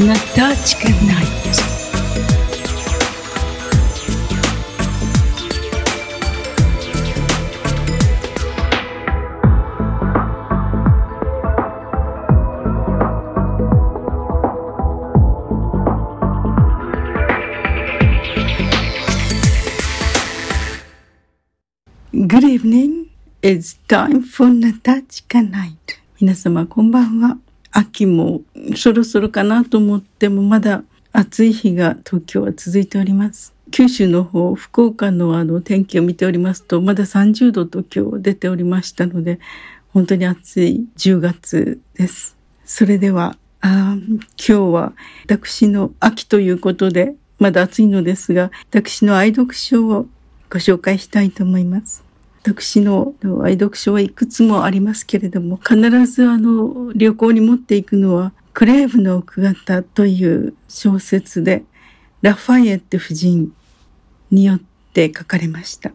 Natachka Night. Good evening. It's time for Natachka Night. 皆様こんばんは。秋もそろそろかなと思ってもまだ暑い日が東京は続いております。九州の方、福岡のあの天気を見ておりますと、まだ30度と今日出ておりましたので、本当に暑い10月です。それでは、あ今日は私の秋ということで、まだ暑いのですが、私の愛読書をご紹介したいと思います。私の愛読書はいくつもありますけれども、必ずあの旅行に持っていくのは、クレーブの奥方という小説で、ラファイエット夫人によって書かれました。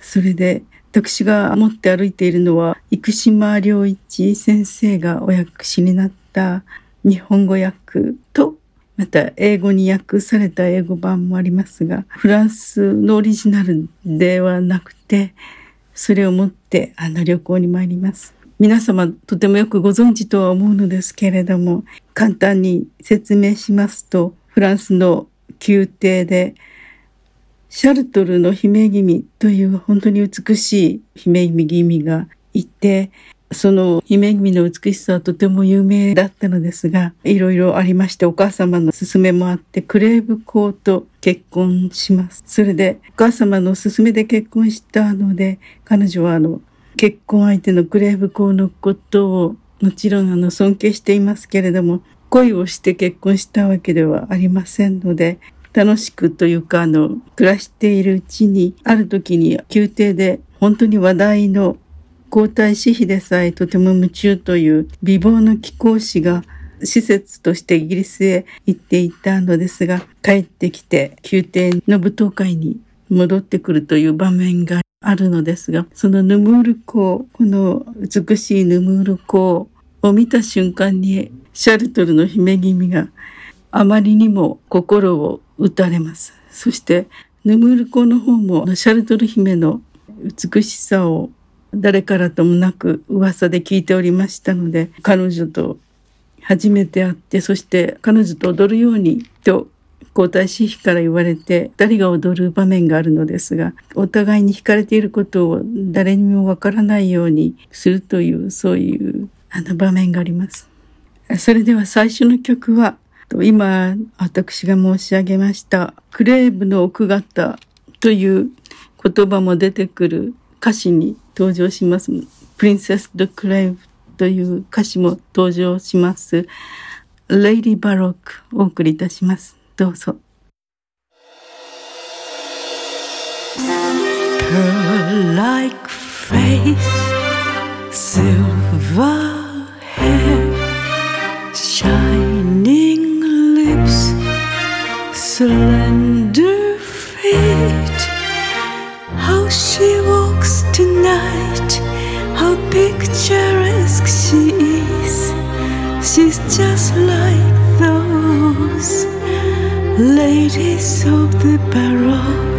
それで、私が持って歩いているのは、生島良一先生がお訳しになった日本語訳と、また英語に訳された英語版もありますが、フランスのオリジナルではなくて、それを持ってあの旅行に参ります。皆様とてもよくご存知とは思うのですけれども、簡単に説明しますと、フランスの宮廷で、シャルトルの姫君という本当に美しい姫君がいて、その姫君の美しさはとても有名だったのですが、いろいろありまして、お母様の勧めもあって、クレーブ公と結婚します。それで、お母様の勧めで結婚したので、彼女はあの、結婚相手のクレーブ公のことを、もちろんあの、尊敬していますけれども、恋をして結婚したわけではありませんので、楽しくというか、あの、暮らしているうちに、ある時に宮廷で本当に話題の皇太子妃でさえとても夢中という美貌の貴公子が施設としてイギリスへ行っていたのですが、帰ってきて宮廷の舞踏会に戻ってくるという場面があるのですが、そのヌムール公、この美しいヌムール公を見た瞬間に、シャルトルの姫君があまりにも心を打たれます。そして、ヌムール公の方もシャルトル姫の美しさを誰からともなく噂で聞いておりましたので彼女と初めて会ってそして彼女と踊るようにと皇太子妃から言われて誰が踊る場面があるのですがお互いに惹かれていることを誰にもわからないようにするというそういうあの場面があります。それでは最初の曲は今私が申し上げましたクレーブの奥方という言葉も出てくる歌詞に登場します。プリンセス・ド・クレイブという歌詞も登場します。レイディ・バロックお送りいたします。どうぞ。Pearl-like face, silver hair, shining lips, slender feet. How she was. Picturesque she is. She's just like those ladies of the Baroque.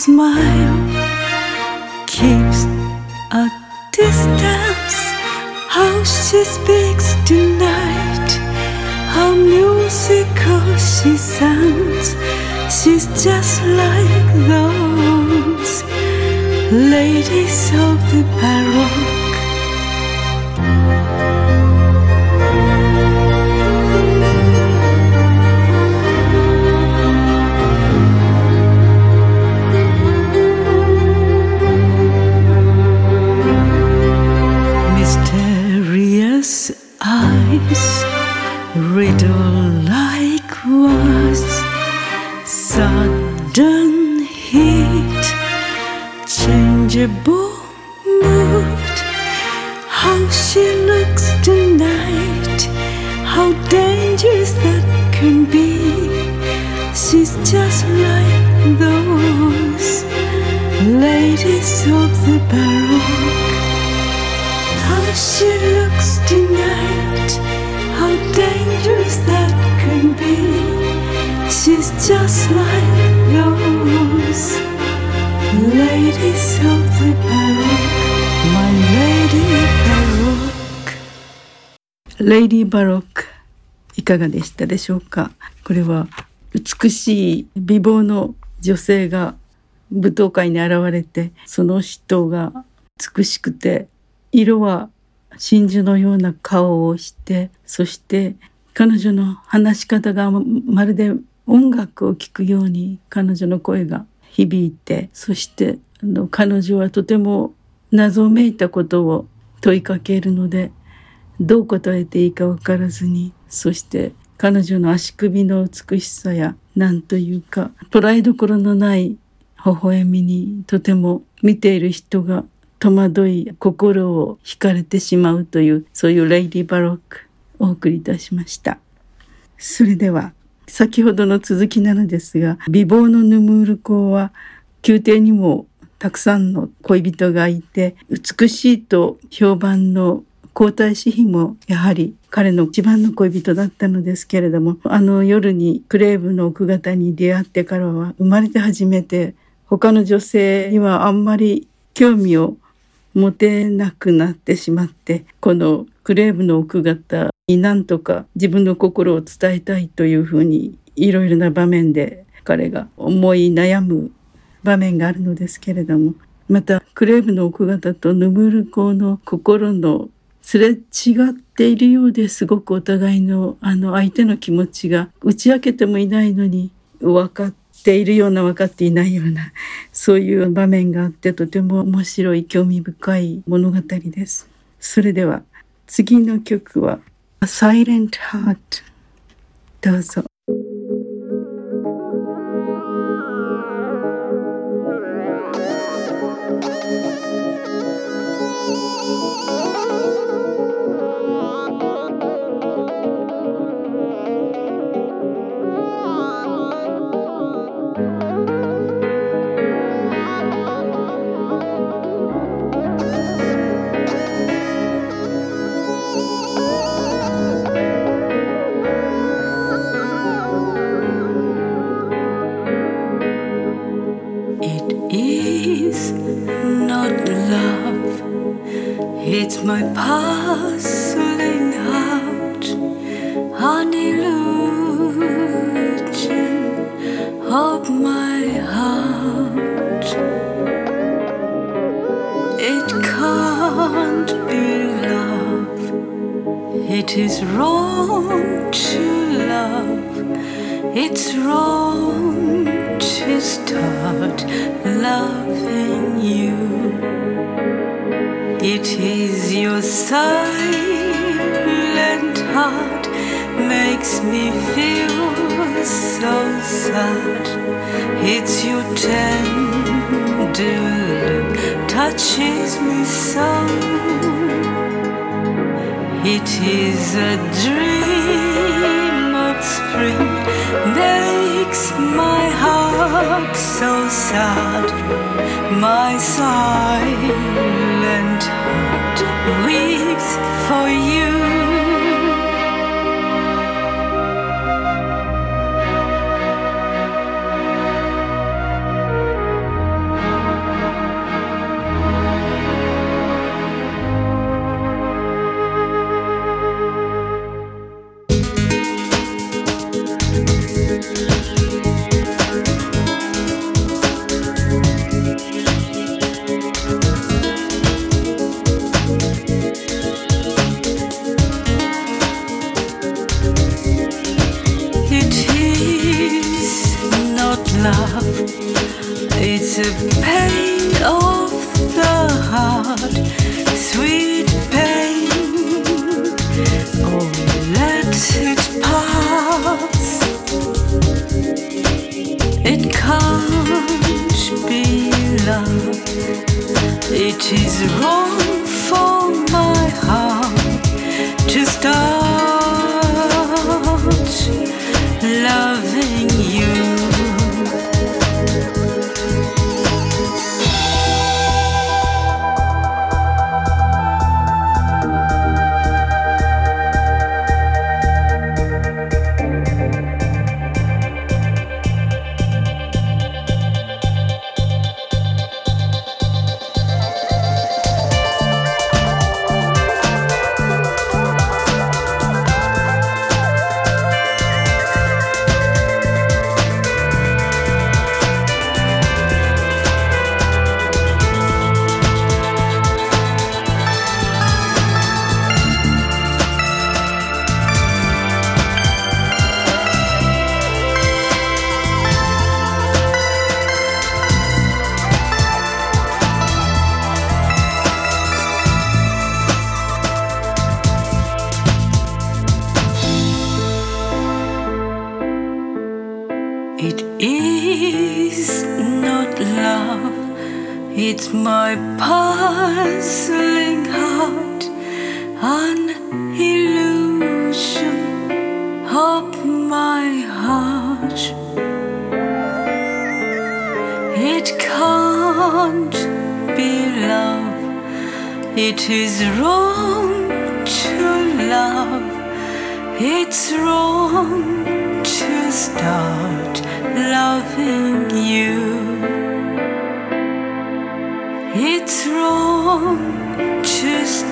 Smile keeps a distance. How she speaks tonight, how musical she sounds. She's just like those ladies of the Baroque. Tonight, how dangerous that can be. She's just like those ladies of the baroque. How she looks tonight, how dangerous that can be. She's just like レイディーバロックいかがでしたでしょうか？これは美しい美貌の女性が舞踏会に現れてその人が美しくて色は真珠のような顔をしてそして彼女の話し方がまるで音楽を聴くように彼女の声が響いてそしてあの彼女はとても謎めいたことを問いかけるのでどう答えていいか分からずにそして彼女の足首の美しさや何というか捉えどころのない微笑みにとても見ている人が戸惑い心を惹かれてしまうというそういう Lady Baroque お送りいたしました。それでは先ほどの続きなのですが美貌のヌムール公は宮廷にもたくさんの恋人がいて美しいと評判の皇太子妃もやはり彼の一番の恋人だったのですけれどもあの夜にクレーブの奥方に出会ってからは生まれて初めて他の女性にはあんまり興味を持てなくなってしまってこのクレーブの奥方になんとか自分の心を伝えたいというふうにいろいろな場面で彼が思い悩む場面があるのですけれどもまたクレーブの奥方とヌムル公の心のすれ違っているようですごくお互いのあの相手の気持ちが打ち明けてもいないのに分かっているような分かっていないようなそういう場面があってとても面白い興味深い物語です。それでは次の曲は A Silent Heart どうぞ。It's my puzzling heart, an illusion of my heart. It can't be love, it is wrong to love, it's wrong to start loving you. It is your silent heart makes me feel so sad. It's your tender look touches me so. It is a dream spring makes my heart so sad. My silent heart weeps for you. It is not love, it's my puzzling heart, an illusion of my heart. It can't be love, it is wrong to love, it's wrong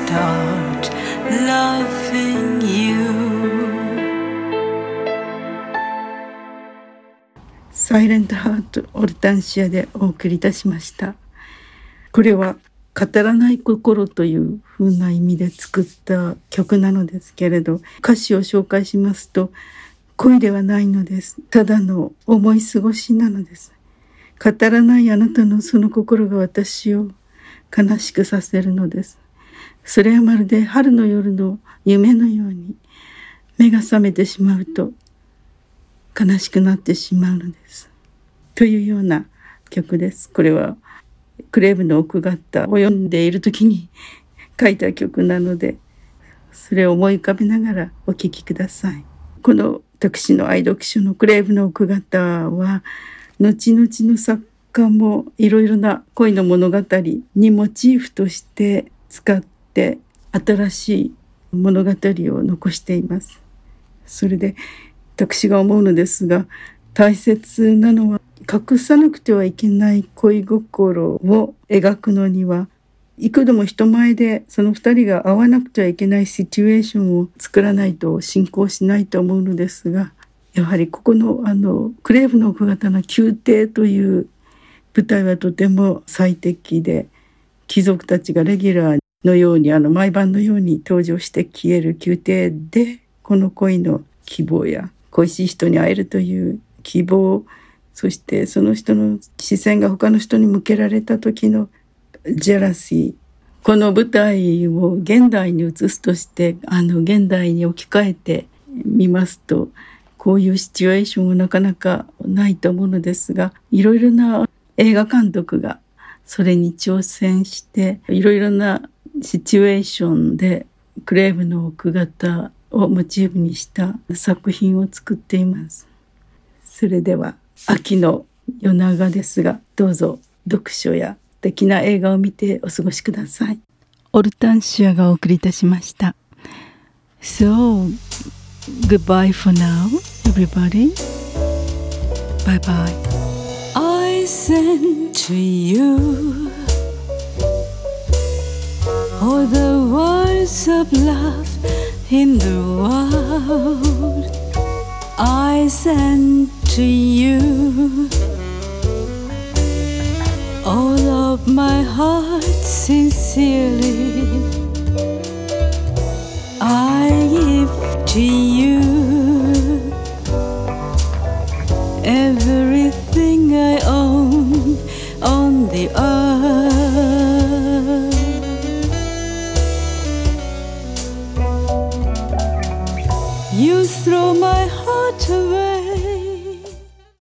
start loving you. サイレントハートオルタンシアでお送りいたしました。これは語らない心という風な意味で作った曲なのですけれど、歌詞を紹介しますと、恋ではないのです。ただの思い過ごしなのです。語らないあなたのその心が私を悲しくさせるのです。それはまるで春の夜の夢のように目が覚めてしまうと悲しくなってしまうのです。というような曲です。これはクレーブの奥方を読んでいる時に書いた曲なのでそれを思い浮かべながらお聴きください。この私の愛読書のクレーブの奥方は、後々の作家もいろいろな恋の物語にモチーフとして使って新しい物語を残しています。それで私が思うのですが、大切なのは隠さなくてはいけない恋心を描くのには幾度も人前でその二人が会わなくてはいけないシチュエーションを作らないと進行しないと思うのですがやはりここのあのクレーブの奥方の宮廷という舞台はとても最適で貴族たちがレギュラーにのようにあの毎晩のように登場して消える宮廷でこの恋の希望や恋しい人に会えるという希望そしてその人の視線が他の人に向けられた時のジェラシー。この舞台を現代に移すとして、あの、現代に置き換えてみますと、こういうシチュエーションはなかなかないと思うのですが、いろいろな映画監督がそれに挑戦して、いろいろなシチュエーションでクレーブの奥方をモチーフにした作品を作っています。それでは、秋の夜長ですが、どうぞ読書や敵な映画を見てお過ごしください。オルタンシアがお送りいたしました。So, goodbye for now, everybody. Bye bye. I send to you all the words of love in the world. I send to you all of my heart sincerely I give to you